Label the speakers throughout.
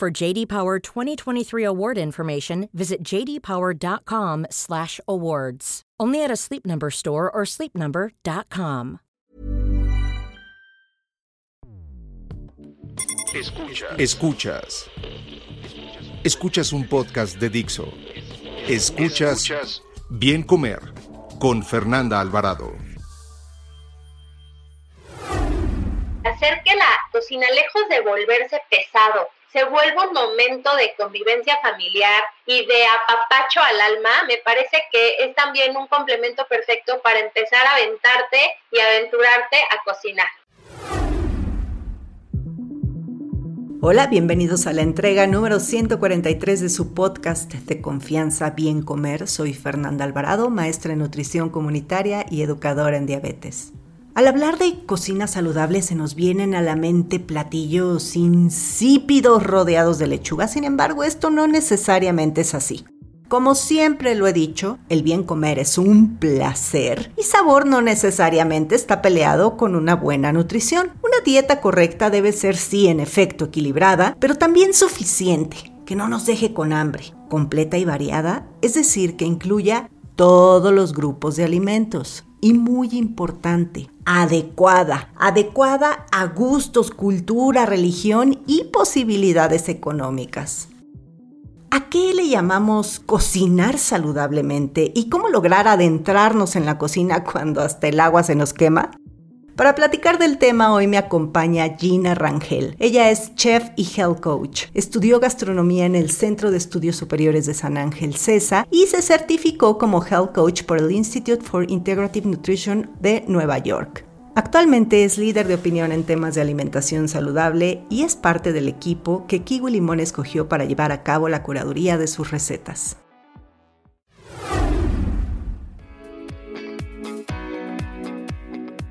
Speaker 1: For JD Power 2023 award information, visit jdpower.com/awards. Only at a Sleep Number store or sleepnumber.com.
Speaker 2: Escuchas. Escuchas. Escuchas un podcast de Dixo. Escuchas, Escuchas Bien Comer con Fernanda Alvarado.
Speaker 3: Hacer que la cocina, lejos de volverse pesado, se vuelva un momento de convivencia familiar y de apapacho al alma, me parece que es también un complemento perfecto para empezar a aventarte y aventurarte a cocinar.
Speaker 4: Hola, bienvenidos a la entrega número 143 de su podcast de confianza Bien Comer. Soy Fernanda Alvarado, maestra en nutrición comunitaria y educadora en diabetes. Al hablar de cocina saludable se nos vienen a la mente platillos insípidos rodeados de lechuga, sin embargo esto no necesariamente es así. Como siempre lo he dicho, el bien comer es un placer y sabor no necesariamente está peleado con una buena nutrición. Una dieta correcta debe ser sí en efecto equilibrada, pero también suficiente, que no nos deje con hambre, completa y variada, es decir, que incluya todos los grupos de alimentos. Y muy importante, adecuada, adecuada a gustos, cultura, religión y posibilidades económicas. ¿A qué le llamamos cocinar saludablemente y cómo lograr adentrarnos en la cocina cuando hasta el agua se nos quema? Para platicar del tema hoy me acompaña Gina Rangel. Ella es chef y health coach. Estudió gastronomía en el Centro de Estudios Superiores de San Ángel CESA y se certificó como health coach por el Institute for Integrative Nutrition de Nueva York. Actualmente es líder de opinión en temas de alimentación saludable y es parte del equipo que Kiwi Limón escogió para llevar a cabo la curaduría de sus recetas.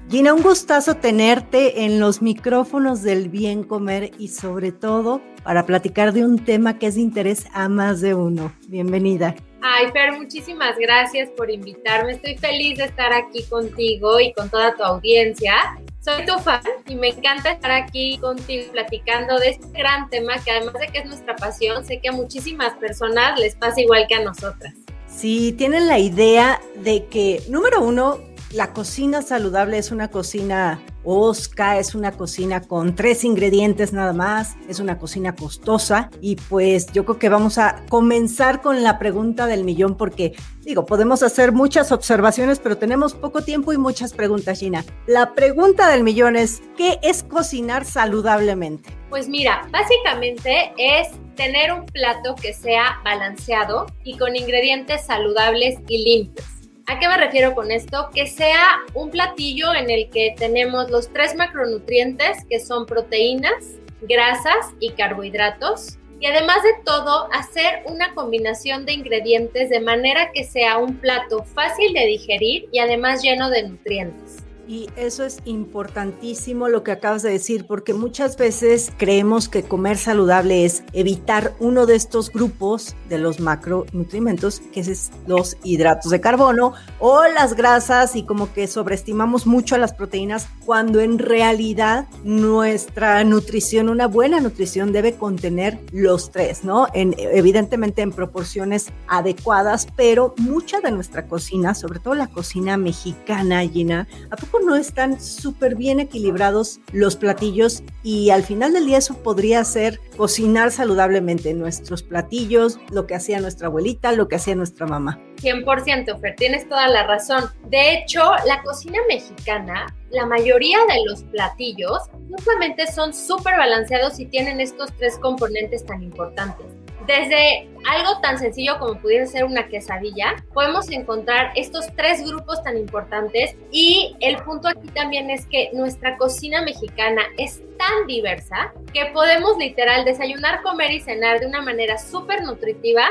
Speaker 4: Gina, un gustazo tenerte en los micrófonos del bien comer y sobre todo para platicar de un tema que es de interés a más de uno. Bienvenida.
Speaker 3: Ay, Fer, muchísimas gracias por invitarme. Estoy feliz de estar aquí contigo y con toda tu audiencia. Soy tu fan y me encanta estar aquí contigo platicando de este gran tema que además de que es nuestra pasión, sé que a muchísimas personas les pasa igual que a nosotras.
Speaker 4: Sí, tienen la idea de que, número uno, la cocina saludable es una cocina osca, es una cocina con tres ingredientes nada más, es una cocina costosa y pues yo creo que vamos a comenzar con la pregunta del millón porque digo, podemos hacer muchas observaciones, pero tenemos poco tiempo y muchas preguntas, Gina. La pregunta del millón es, ¿qué es cocinar saludablemente?
Speaker 3: Pues mira, básicamente es tener un plato que sea balanceado y con ingredientes saludables y limpios. ¿A qué me refiero con esto? Que sea un platillo en el que tenemos los tres macronutrientes que son proteínas, grasas y carbohidratos. Y además de todo, hacer una combinación de ingredientes de manera que sea un plato fácil de digerir y además lleno de nutrientes.
Speaker 4: Y eso es importantísimo lo que acabas de decir, porque muchas veces creemos que comer saludable es evitar uno de estos grupos de los macronutrientes, que es los hidratos de carbono o las grasas, y como que sobreestimamos mucho las proteínas, cuando en realidad nuestra nutrición, una buena nutrición, debe contener los tres, ¿no? En, evidentemente en proporciones adecuadas, pero mucha de nuestra cocina, sobre todo la cocina mexicana, Gina, ¿a poco no están súper bien equilibrados los platillos y al final del día eso podría ser cocinar saludablemente nuestros platillos, lo que hacía nuestra abuelita, lo que hacía nuestra mamá.
Speaker 3: 100%, Fer, tienes toda la razón. De hecho, la cocina mexicana, la mayoría de los platillos no solamente son súper balanceados y tienen estos tres componentes tan importantes desde algo tan sencillo como pudiera ser una quesadilla, podemos encontrar estos tres grupos tan importantes y el punto aquí también es que nuestra cocina mexicana es tan diversa que podemos literal desayunar, comer y cenar de una manera súper nutritiva,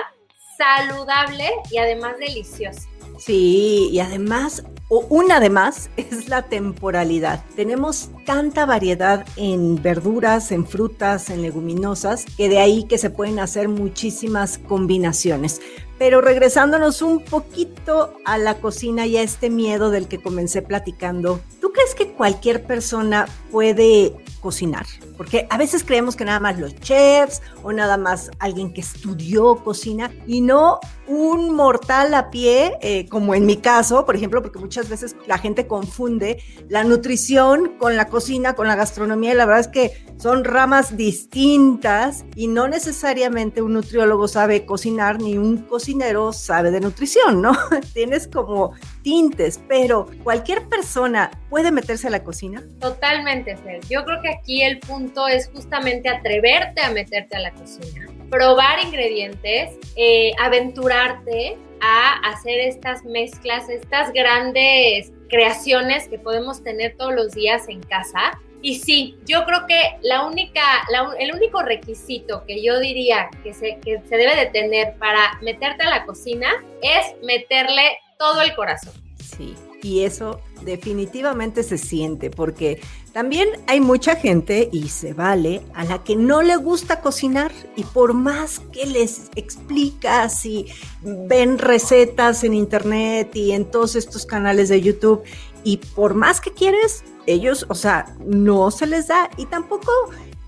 Speaker 3: saludable y además deliciosa.
Speaker 4: Sí, y además o una además es la temporalidad. Tenemos tanta variedad en verduras, en frutas, en leguminosas, que de ahí que se pueden hacer muchísimas combinaciones. Pero regresándonos un poquito a la cocina y a este miedo del que comencé platicando, ¿tú crees que cualquier persona puede cocinar? Porque a veces creemos que nada más los chefs o nada más alguien que estudió cocina y no un mortal a pie, eh, como en mi caso, por ejemplo, porque muchas veces la gente confunde la nutrición con la cocina, con la gastronomía, y la verdad es que son ramas distintas y no necesariamente un nutriólogo sabe cocinar ni un cocinero sabe de nutrición, ¿no? Tienes como tintes, pero cualquier persona puede meterse a la cocina.
Speaker 3: Totalmente, Fer. Yo creo que aquí el punto es justamente atreverte a meterte a la cocina probar ingredientes, eh, aventurarte a hacer estas mezclas, estas grandes creaciones que podemos tener todos los días en casa. Y sí, yo creo que la única, el único requisito que yo diría que se, que se debe de tener para meterte a la cocina es meterle todo el corazón.
Speaker 4: Sí, y eso definitivamente se siente porque también hay mucha gente, y se vale, a la que no le gusta cocinar y por más que les explicas y ven recetas en internet y en todos estos canales de YouTube, y por más que quieres, ellos, o sea, no se les da y tampoco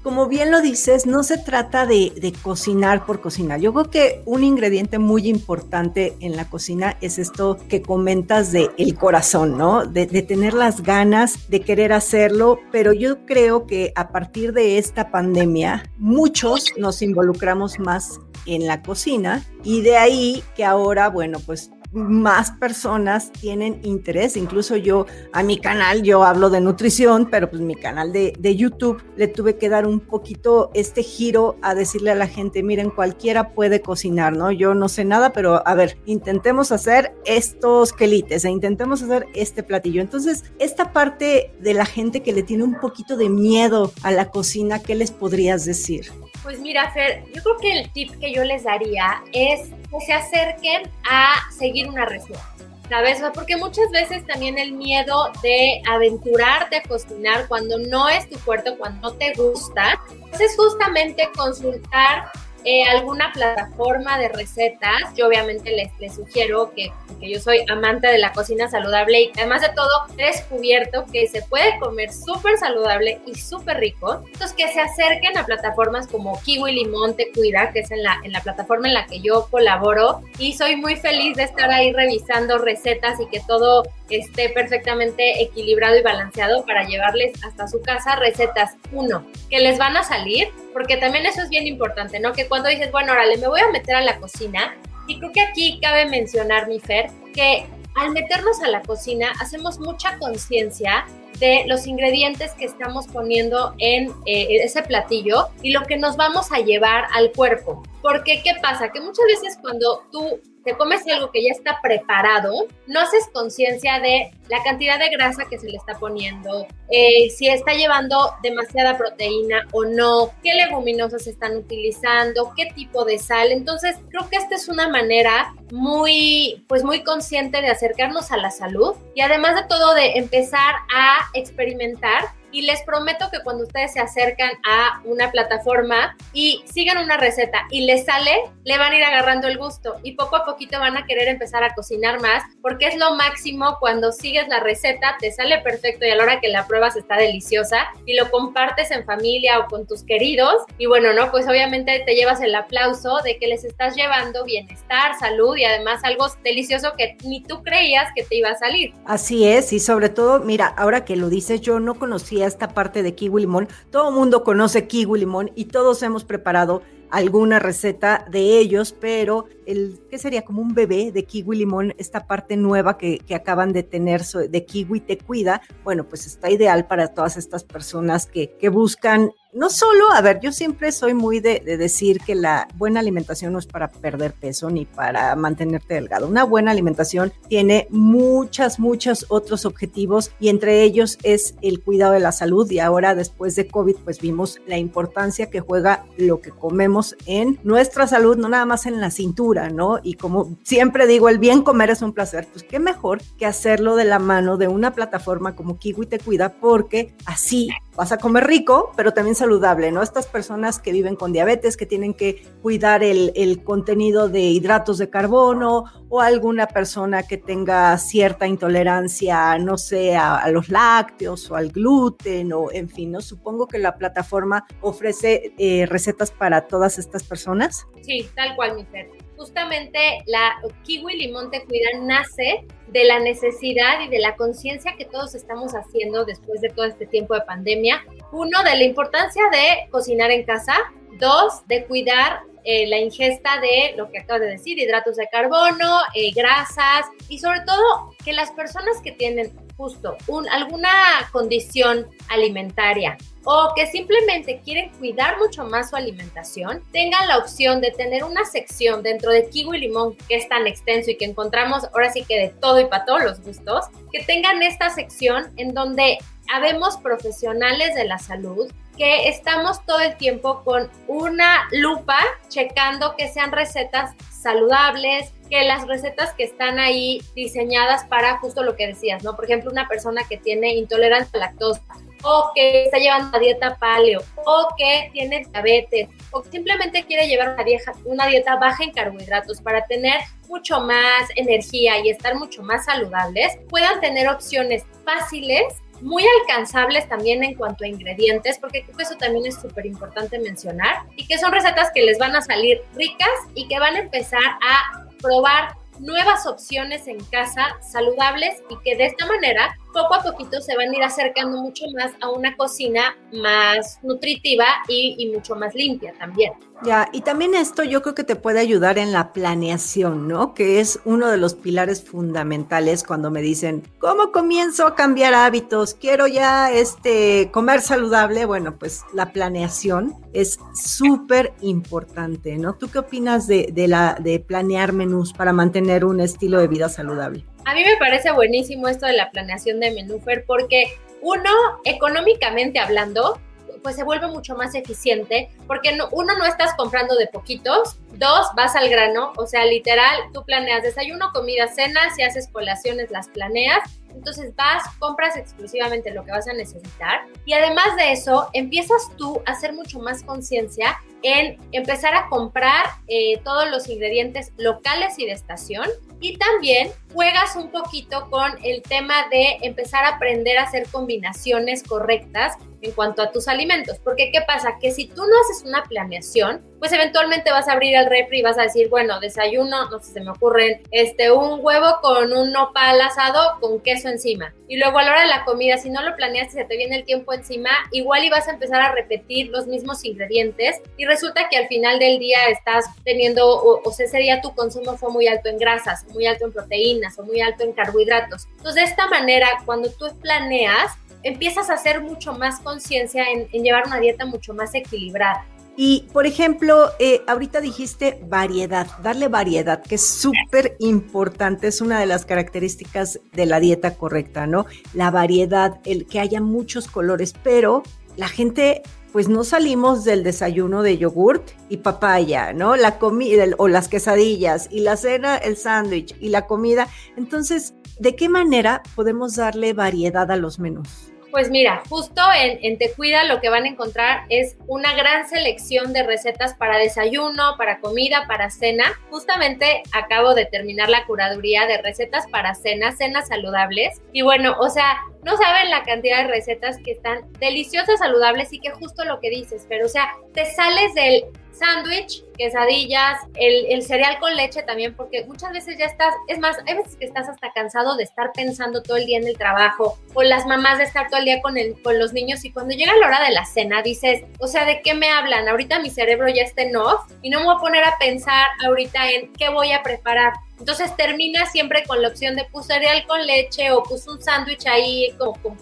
Speaker 4: como bien lo dices, no se trata de, cocinar por cocinar. Yo creo que un ingrediente muy importante en la cocina es esto que comentas de el corazón, ¿no? De, de, tener las ganas de querer hacerlo, pero yo creo que a partir de esta pandemia, muchos nos involucramos más en la cocina y de ahí que ahora, bueno, pues más personas tienen interés. Incluso yo a mi canal, yo hablo de nutrición, pero pues mi canal de, de, YouTube le tuve que dar un poquito este giro a decirle a la gente, miren, cualquiera puede cocinar, ¿no? Yo no sé nada, pero a ver, intentemos hacer estos quelites e intentemos hacer este platillo. Entonces, esta parte de la gente que le tiene un poquito de miedo a la cocina, ¿qué les podrías decir?
Speaker 3: Pues mira, Fer, yo creo que el tip que yo les daría es que se acerquen a seguir una receta. ¿Sabes? Porque muchas veces también el miedo de aventurarte a cocinar cuando no es tu fuerte, cuando no te gusta, pues es justamente consultar eh, alguna plataforma de recetas. Yo obviamente les, les sugiero que, que, yo soy amante de la cocina saludable y además de todo he descubierto que se puede comer súper saludable y súper rico. Entonces que se acerquen a plataformas como Kiwi Limón Te Cuida, que es en la, en la plataforma en la que yo colaboro y soy muy feliz de estar ahí revisando recetas y que todo esté perfectamente equilibrado y balanceado para llevarles hasta su casa recetas, uno, que les van a salir, porque también eso es bien importante, ¿no? Que cuando dices, bueno, órale, me voy a meter a la cocina, y creo que aquí cabe mencionar, mi Fer, que al meternos a la cocina hacemos mucha conciencia de los ingredientes que estamos poniendo en eh, ese platillo y lo que nos vamos a llevar al cuerpo. Porque, ¿qué pasa? Que muchas veces cuando tú te comes algo que ya está preparado, no haces conciencia de la cantidad de grasa que se le está poniendo, eh, si está llevando demasiada proteína o no, qué leguminosas están utilizando, qué tipo de sal. Entonces, creo que esta es una manera muy, pues muy consciente de acercarnos a la salud y además de todo de empezar a experimentar y les prometo que cuando ustedes se acercan a una plataforma y sigan una receta y les sale, le van a ir agarrando el gusto y poco a poquito van a querer empezar a cocinar más porque es lo máximo cuando sigues la receta, te sale perfecto y a la hora que la pruebas está deliciosa y lo compartes en familia o con tus queridos y bueno, ¿no? Pues obviamente te llevas el aplauso de que les estás llevando bienestar, salud y además algo delicioso que ni tú creías que te iba a salir.
Speaker 4: Así es y sobre todo, mira, ahora que lo dices, yo no conocía esta parte de kiwi limón. Todo mundo conoce kiwi limón y todos hemos preparado alguna receta de ellos, pero el que sería como un bebé de kiwi limón, esta parte nueva que, acaban de tener de kiwi te cuida, bueno, pues está ideal para todas estas personas que, que buscan no solo, a ver, yo siempre soy muy de, decir que la buena alimentación no es para perder peso ni para mantenerte delgado. Una buena alimentación tiene muchas, muchos otros objetivos y entre ellos es el cuidado de la salud. Y ahora después de COVID pues vimos la importancia que juega lo que comemos en nuestra salud, no nada más en la cintura, ¿no? Y como siempre digo, el bien comer es un placer, pues qué mejor que hacerlo de la mano de una plataforma como Kiwi Te Cuida porque así vas a comer rico, pero también saludable, ¿no? Estas personas que viven con diabetes, que tienen que cuidar el, contenido de hidratos de carbono o alguna persona que tenga cierta intolerancia, no sé, a, los lácteos o al gluten o en fin, ¿no? Supongo que la plataforma ofrece eh, recetas para todas estas personas.
Speaker 3: Sí, tal cual, mi Fer justamente la Kiwi Limón Te Cuida nace de la necesidad y de la conciencia que todos estamos haciendo después de todo este tiempo de pandemia. Uno, de la importancia de cocinar en casa. Dos, de cuidar eh, la ingesta de lo que acabo de decir, hidratos de carbono, eh, grasas y sobre todo que las personas que tienen justo un, alguna condición alimentaria o que simplemente quieren cuidar mucho más su alimentación, tengan la opción de tener una sección dentro de Kiwi Limón que es tan extenso y que encontramos ahora sí que de todo y para todos los gustos, que tengan esta sección en donde habemos profesionales de la salud que estamos todo el tiempo con una lupa checando que sean recetas saludables, que las recetas que están ahí diseñadas para justo lo que decías, ¿no? Por ejemplo, una persona que tiene intolerancia a lactosa o que está llevando una dieta paleo o que tiene diabetes o que simplemente quiere llevar una, una dieta baja en carbohidratos para tener mucho más energía y estar mucho más saludables, puedan tener opciones fáciles muy alcanzables también en cuanto a ingredientes, porque creo que eso también es súper importante mencionar, y que son recetas que les van a salir ricas y que van a empezar a probar nuevas opciones en casa saludables y que de esta manera poco a poquito se van a ir acercando mucho más a una cocina más nutritiva y, mucho más limpia también.
Speaker 4: Ya, y también esto yo creo que te puede ayudar en la planeación, ¿no? Que es uno de los pilares fundamentales cuando me dicen, ¿cómo comienzo a cambiar hábitos? Quiero ya este comer saludable. Bueno, pues la planeación es súper importante, ¿no? ¿Tú qué opinas de, de, la, de planear menús para mantener un estilo de vida saludable?
Speaker 3: A mí me parece buenísimo esto de la planeación de menú, porque uno, económicamente hablando, pues se vuelve mucho más eficiente, porque uno no estás comprando de poquitos, dos, vas al grano, o sea, literal, tú planeas desayuno, comida, cena, si haces colaciones las planeas, entonces vas, compras exclusivamente lo que vas a necesitar y además de eso, empiezas tú a hacer mucho más conciencia en empezar a comprar eh, todos los ingredientes locales y de estación y también juegas un poquito con el tema de empezar a aprender a hacer combinaciones correctas en cuanto a tus alimentos. Porque ¿qué pasa? Que si tú no haces una planeación, pues eventualmente vas a abrir el refri y vas a decir, bueno, desayuno, no sé, se me ocurren, este, un huevo con un nopal asado con queso encima. Y luego a la hora de la comida, si no lo planeaste, se te viene el tiempo encima, igual y vas a empezar a repetir los mismos ingredientes y resulta que al final del día estás teniendo, o, o sea, ese día tu consumo fue muy alto en grasas, muy alto en proteínas o muy alto en carbohidratos. Entonces, de esta manera, cuando tú planeas, empiezas a hacer mucho más conciencia en, llevar una dieta mucho más equilibrada.
Speaker 4: Y, por ejemplo, eh, ahorita dijiste variedad, darle variedad, que es súper importante, es una de las características de la dieta correcta, ¿no? La variedad, el que haya muchos colores, pero la gente, pues no salimos del desayuno de yogurt y papaya, ¿no? La comida o las quesadillas y la cena, el sándwich y la comida. Entonces, ¿de qué manera podemos darle variedad a los menús?
Speaker 3: Pues mira, justo en, Te Cuida lo que van a encontrar es una gran selección de recetas para desayuno, para comida, para cena. Justamente acabo de terminar la curaduría de recetas para cena, cenas saludables. Y bueno, o sea, no saben la cantidad de recetas que están deliciosas, saludables y que justo lo que dices, pero o sea, te sales del sándwich, quesadillas, el, cereal con leche también, porque muchas veces ya estás, es más, hay veces que estás hasta cansado de estar pensando todo el día en el trabajo, o las mamás de estar todo el día con, los niños y cuando llega la hora de la cena dices, o sea, ¿de qué me hablan? Ahorita mi cerebro ya está en off y no me voy a poner a pensar ahorita en qué voy a preparar. Entonces termina siempre con la opción de puse cereal con leche o puse un sándwich ahí como, como,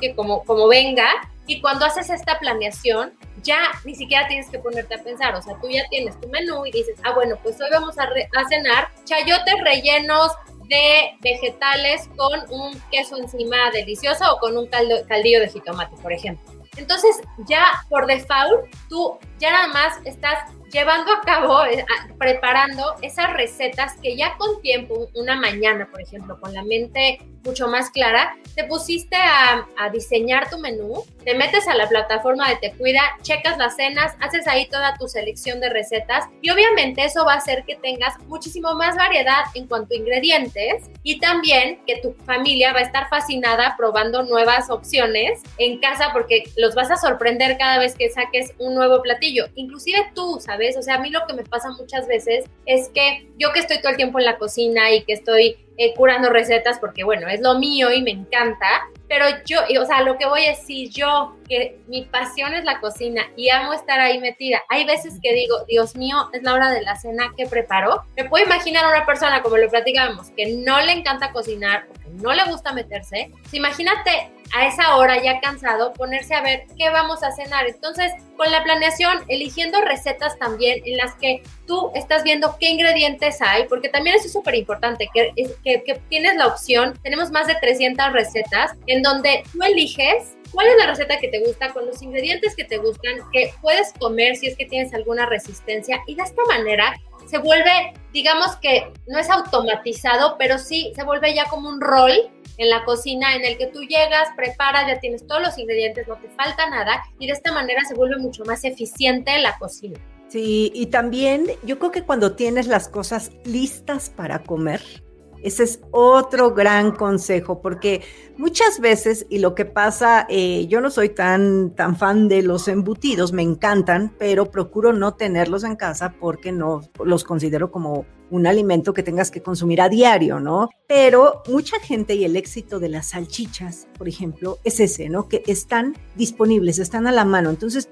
Speaker 3: que como, como venga. Y cuando haces esta planeación, ya ni siquiera tienes que ponerte a pensar, o sea, tú ya tienes tu menú y dices, ah, bueno, pues hoy vamos a, a cenar chayotes rellenos de vegetales con un queso encima delicioso o con un caldillo de jitomate, por ejemplo. Entonces, ya por default, tú ya nada más estás llevando a cabo, eh, preparando esas recetas que ya con tiempo, una mañana, por ejemplo, con la mente mucho más clara, te pusiste a, diseñar tu menú, te metes a la plataforma de Te Cuida, checas las cenas, haces ahí toda tu selección de recetas y obviamente eso va a hacer que tengas muchísimo más variedad en cuanto a ingredientes y también que tu familia va a estar fascinada probando nuevas opciones en casa porque los vas a sorprender cada vez que saques un nuevo platillo. Inclusive tú, ¿sabes? O sea, a mí lo que me pasa muchas veces es que yo que estoy todo el tiempo en la cocina y que estoy eh, curando recetas porque, bueno, es lo mío y me encanta. Pero yo, o sea, lo que voy a decir yo, que mi pasión es la cocina y amo estar ahí metida. Hay veces que digo, Dios mío, es la hora de la cena que preparo. Me puedo imaginar a una persona, como lo platicábamos, que no le encanta cocinar, que no le gusta meterse. Pues imagínate a esa hora ya cansado, ponerse a ver qué vamos a cenar. Entonces, con la planeación, eligiendo recetas también en las que tú estás viendo qué ingredientes hay, porque también es súper importante, que, que, que, tienes la opción, tenemos más de 300 recetas en donde tú eliges cuál es la receta que te gusta con los ingredientes que te gustan, que puedes comer si es que tienes alguna resistencia y de esta manera se vuelve, digamos que no es automatizado, pero sí se vuelve ya como un rol en la cocina en el que tú llegas, preparas, ya tienes todos los ingredientes, no te falta nada y de esta manera se vuelve mucho más eficiente la cocina.
Speaker 4: Sí, y también yo creo que cuando tienes las cosas listas para comer, ese es otro gran consejo, porque muchas veces, y lo que pasa, eh, yo no soy tan, tan fan de los embutidos, me encantan, pero procuro no tenerlos en casa porque no los considero como un alimento que tengas que consumir a diario, ¿no? Pero mucha gente y el éxito de las salchichas, por ejemplo, es ese, ¿no? Que están disponibles, están a la mano. Entonces,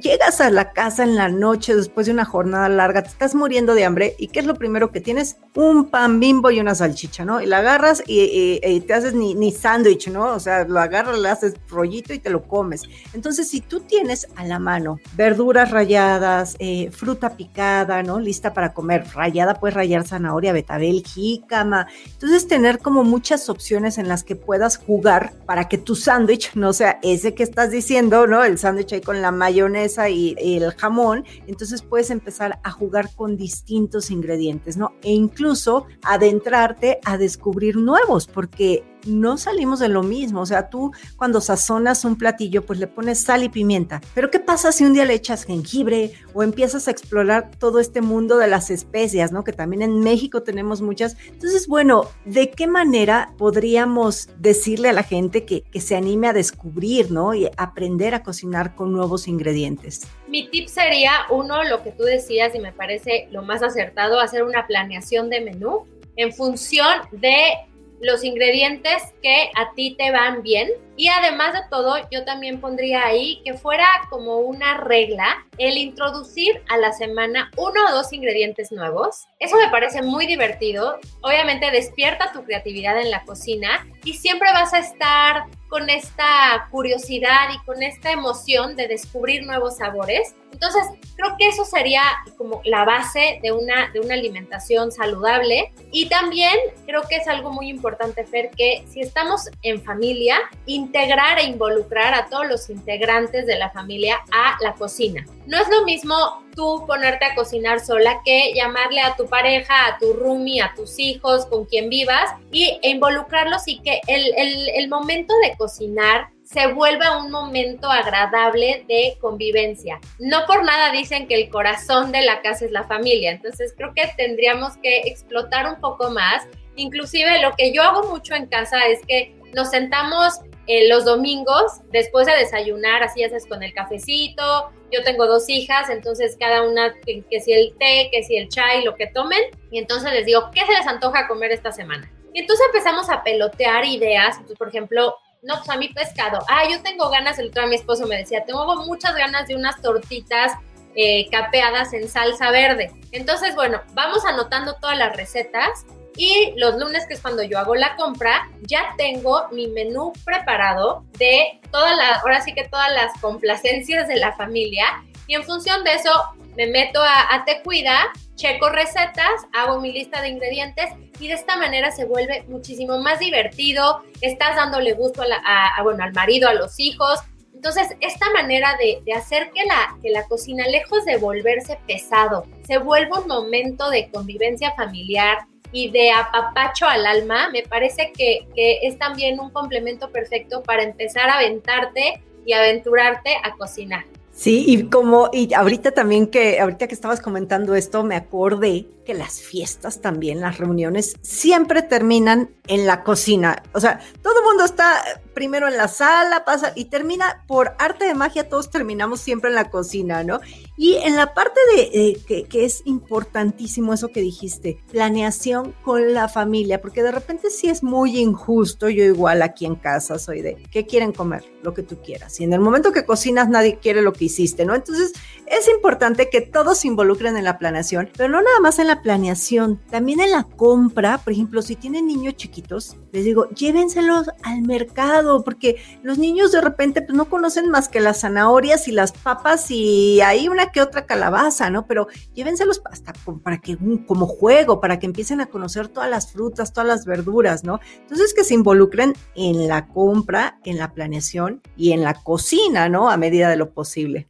Speaker 4: llegas a la casa en la noche después de una jornada larga, te estás muriendo de hambre y ¿qué es lo primero que tienes? Un pan bimbo y una salchicha, ¿no? Y la agarras y, te haces ni, ni sándwich, ¿no? O sea, lo agarras, le haces rollito y te lo comes. Entonces, si tú tienes a la mano verduras rayadas, eh, fruta picada, ¿no? Lista para comer, rayada, pues rayar zanahoria, betabel, jícama. Entonces, tener como muchas opciones en las que puedas jugar para que tu sándwich no sea ese que estás diciendo, ¿no? El sándwich ahí con la mayonesa y, el jamón. Entonces, puedes empezar a jugar con distintos ingredientes, ¿no? E incluso adentrarte a descubrir nuevos, porque no salimos de lo mismo. O sea, tú cuando sazonas un platillo, pues le pones sal y pimienta. Pero ¿qué pasa si un día le echas jengibre o empiezas a explorar todo este mundo de las especias, ¿no? Que también en México tenemos muchas. Entonces, bueno, ¿de qué manera podríamos decirle a la gente que, se anime a descubrir, ¿no? Y aprender a cocinar con nuevos ingredientes?
Speaker 3: Mi tip sería, uno, lo que tú decías y me parece lo más acertado, hacer una planeación de menú en función de los ingredientes que a ti te van bien. Y además de todo, yo también pondría ahí que fuera como una regla el introducir a la semana uno o dos ingredientes nuevos. Eso me parece muy divertido. Obviamente despierta tu creatividad en la cocina y siempre vas a estar con esta curiosidad y con esta emoción de descubrir nuevos sabores. Entonces, creo que eso sería como la base de una, de una alimentación saludable. Y también creo que es algo muy importante, Fer, que si estamos en familia, integrar e involucrar a todos los integrantes de la familia a la cocina. No es lo mismo tú ponerte a cocinar sola que llamarle a tu pareja, a tu roomie, a tus hijos, con quien vivas y, e involucrarlos y que el, el, el momento de cocinar se vuelva un momento agradable de convivencia. No por nada dicen que el corazón de la casa es la familia, entonces creo que tendríamos que explotar un poco más. Inclusive lo que yo hago mucho en casa es que nos sentamos eh, los domingos, después de desayunar, así haces con el cafecito. Yo tengo dos hijas, entonces cada una, que, si el té, que si el chai, lo que tomen. Y entonces les digo, ¿qué se les antoja comer esta semana? Y entonces empezamos a pelotear ideas. Entonces, por ejemplo, no, pues a mí pescado. Ah, yo tengo ganas, el otro día mi esposo me decía, tengo muchas ganas de unas tortitas eh, capeadas en salsa verde. Entonces, bueno, vamos anotando todas las recetas y los lunes, que es cuando yo hago la compra, ya tengo mi menú preparado de todas las, ahora sí que todas las complacencias de la familia. Y en función de eso, me meto a, a Te Cuida, checo recetas, hago mi lista de ingredientes y de esta manera se vuelve muchísimo más divertido. Estás dándole gusto a, bueno, al marido, a los hijos. Entonces, esta manera de, hacer que la, que la cocina, lejos de volverse pesado, se vuelva un momento de convivencia familiar, y de apapacho al alma, me parece que, que, es también un complemento perfecto para empezar a aventarte y aventurarte a cocinar.
Speaker 4: Sí, y como, y ahorita también que, ahorita que estabas comentando esto, me acordé que las fiestas también, las reuniones, siempre terminan en la cocina. O sea, todo el mundo está primero en la sala, pasa y termina por arte de magia, todos terminamos siempre en la cocina, ¿no? Y en la parte de que, que, es importantísimo eso que dijiste, planeación con la familia, porque de repente sí es muy injusto, yo igual aquí en casa soy de, ¿qué quieren comer? Lo que tú quieras. Y en el momento que cocinas nadie quiere lo que hiciste, ¿no? Entonces es importante que todos se involucren en la planeación, pero no nada más en la planeación, también en la compra, por ejemplo, si tienen niños chiquitos, les digo, llévenselos al mercado, porque los niños de repente pues, no conocen más que las zanahorias y las papas y hay una que otra calabaza, ¿no? Pero llévenselos hasta para que como juego, para que empiecen a conocer todas las frutas, todas las verduras, ¿no? Entonces que se involucren en la compra, en la planeación y en la cocina, ¿no? A medida de lo posible.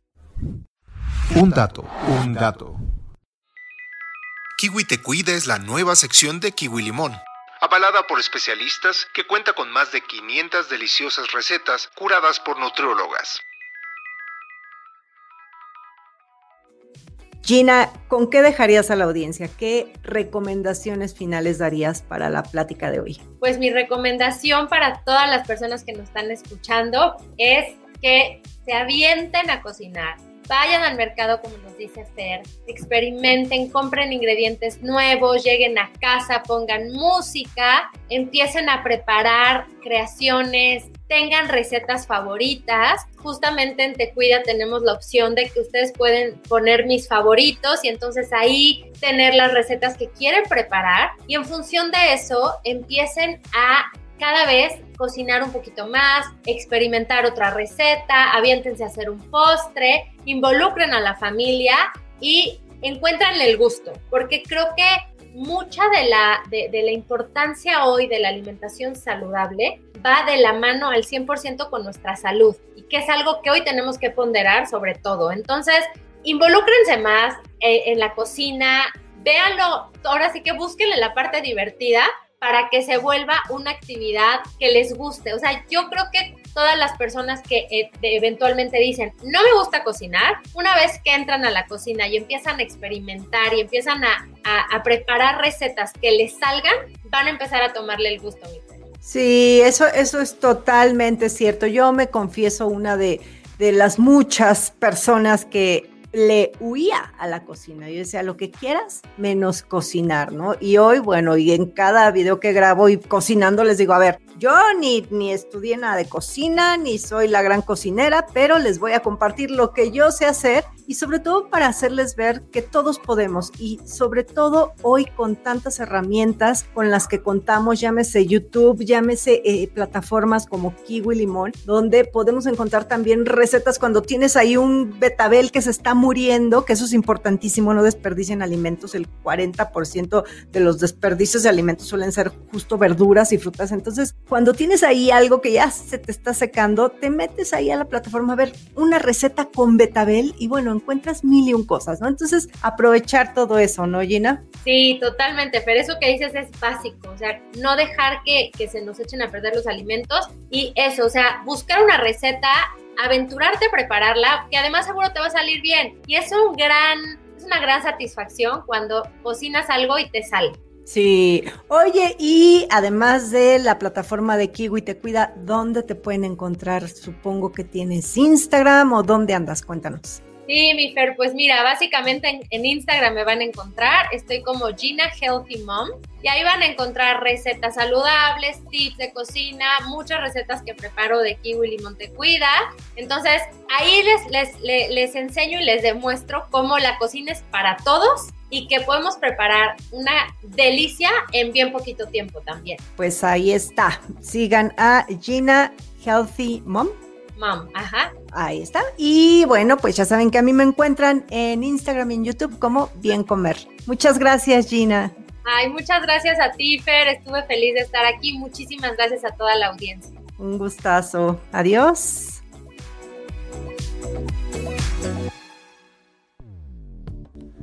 Speaker 2: Un dato, un dato. Kiwi Te Cuida es la nueva sección de Kiwi Limón, avalada por especialistas que cuenta con más de 500 deliciosas recetas curadas por nutriólogas.
Speaker 4: Gina, ¿con qué dejarías a la audiencia? ¿Qué recomendaciones finales darías para la plática de hoy?
Speaker 3: Pues mi recomendación para todas las personas que nos están escuchando es que se avienten a cocinar, vayan al mercado, como nos dice Fer, experimenten, compren ingredientes nuevos, lleguen a casa, pongan música, empiecen a preparar creaciones, tengan recetas favoritas. Justamente en Te Cuida tenemos la opción de que ustedes pueden poner mis favoritos y entonces ahí tener las recetas que quieren preparar y en función de eso empiecen a cada vez cocinar un poquito más, experimentar otra receta, aviéntense a hacer un postre, involucren a la familia y encuentran el gusto, porque creo que mucha de la, de, la importancia hoy de la alimentación saludable va de la mano al 100% con nuestra salud y que es algo que hoy tenemos que ponderar sobre todo. Entonces, involúcrense más eh, en la cocina, véanlo, ahora sí que búsquenle la parte divertida para que se vuelva una actividad que les guste. O sea, yo creo que todas las personas que eh, eventualmente dicen, no me gusta cocinar, una vez que entran a la cocina y empiezan a experimentar y empiezan a, preparar recetas que les salgan, van a empezar a tomarle el gusto.
Speaker 4: Sí, eso, eso es totalmente cierto. Yo me confieso una de, de las muchas personas que le huía a la cocina. Yo decía, lo que quieras, menos cocinar, ¿no? Y hoy, bueno, y en cada video que grabo y cocinando les digo, a ver, yo ni, ni estudié nada de cocina, ni soy la gran cocinera, pero les voy a compartir lo que yo sé hacer y sobre todo para hacerles ver que todos podemos y sobre todo hoy con tantas herramientas con las que contamos, llámese YouTube, llámese eh, plataformas como Kiwi Limón, donde podemos encontrar también recetas cuando tienes ahí un betabel que se está muriendo, que eso es importantísimo, no desperdicien alimentos, el 40% de los desperdicios de alimentos suelen ser justo verduras y frutas, entonces cuando tienes ahí algo que ya se te está secando, te metes ahí a la plataforma a ver una receta con betabel y bueno, encuentras mil y un cosas, ¿no? Entonces, aprovechar todo eso, ¿no, Gina?
Speaker 3: Sí, totalmente, pero eso que dices es básico, o sea, no dejar que, que se nos echen a perder los alimentos y eso, o sea, buscar una receta, aventurarte a prepararla, que además seguro te va a salir bien. Y es un gran, es una gran satisfacción cuando cocinas algo y te sale.
Speaker 4: Sí. Oye, y además de la plataforma de Kiwi Te Cuida, ¿dónde te pueden encontrar? Supongo que tienes Instagram o dónde andas, cuéntanos.
Speaker 3: Sí, mi Fer, pues mira, básicamente en, Instagram me van a encontrar, estoy como Gina Healthy Mom y ahí van a encontrar recetas saludables, tips de cocina, muchas recetas que preparo de kiwi limón te cuida. Entonces ahí les, les, les enseño y les demuestro cómo la cocina es para todos y que podemos preparar una delicia en bien poquito tiempo también.
Speaker 4: Pues ahí está, sigan a Gina Healthy Mom
Speaker 3: Mom, ajá.
Speaker 4: Ahí está. Y bueno, pues ya saben que a mí me encuentran en Instagram y en YouTube como Bien Comer. Muchas gracias, Gina.
Speaker 3: Ay, muchas gracias a ti, Fer. Estuve feliz de estar aquí. Muchísimas gracias a toda la audiencia.
Speaker 4: Un gustazo. Adiós.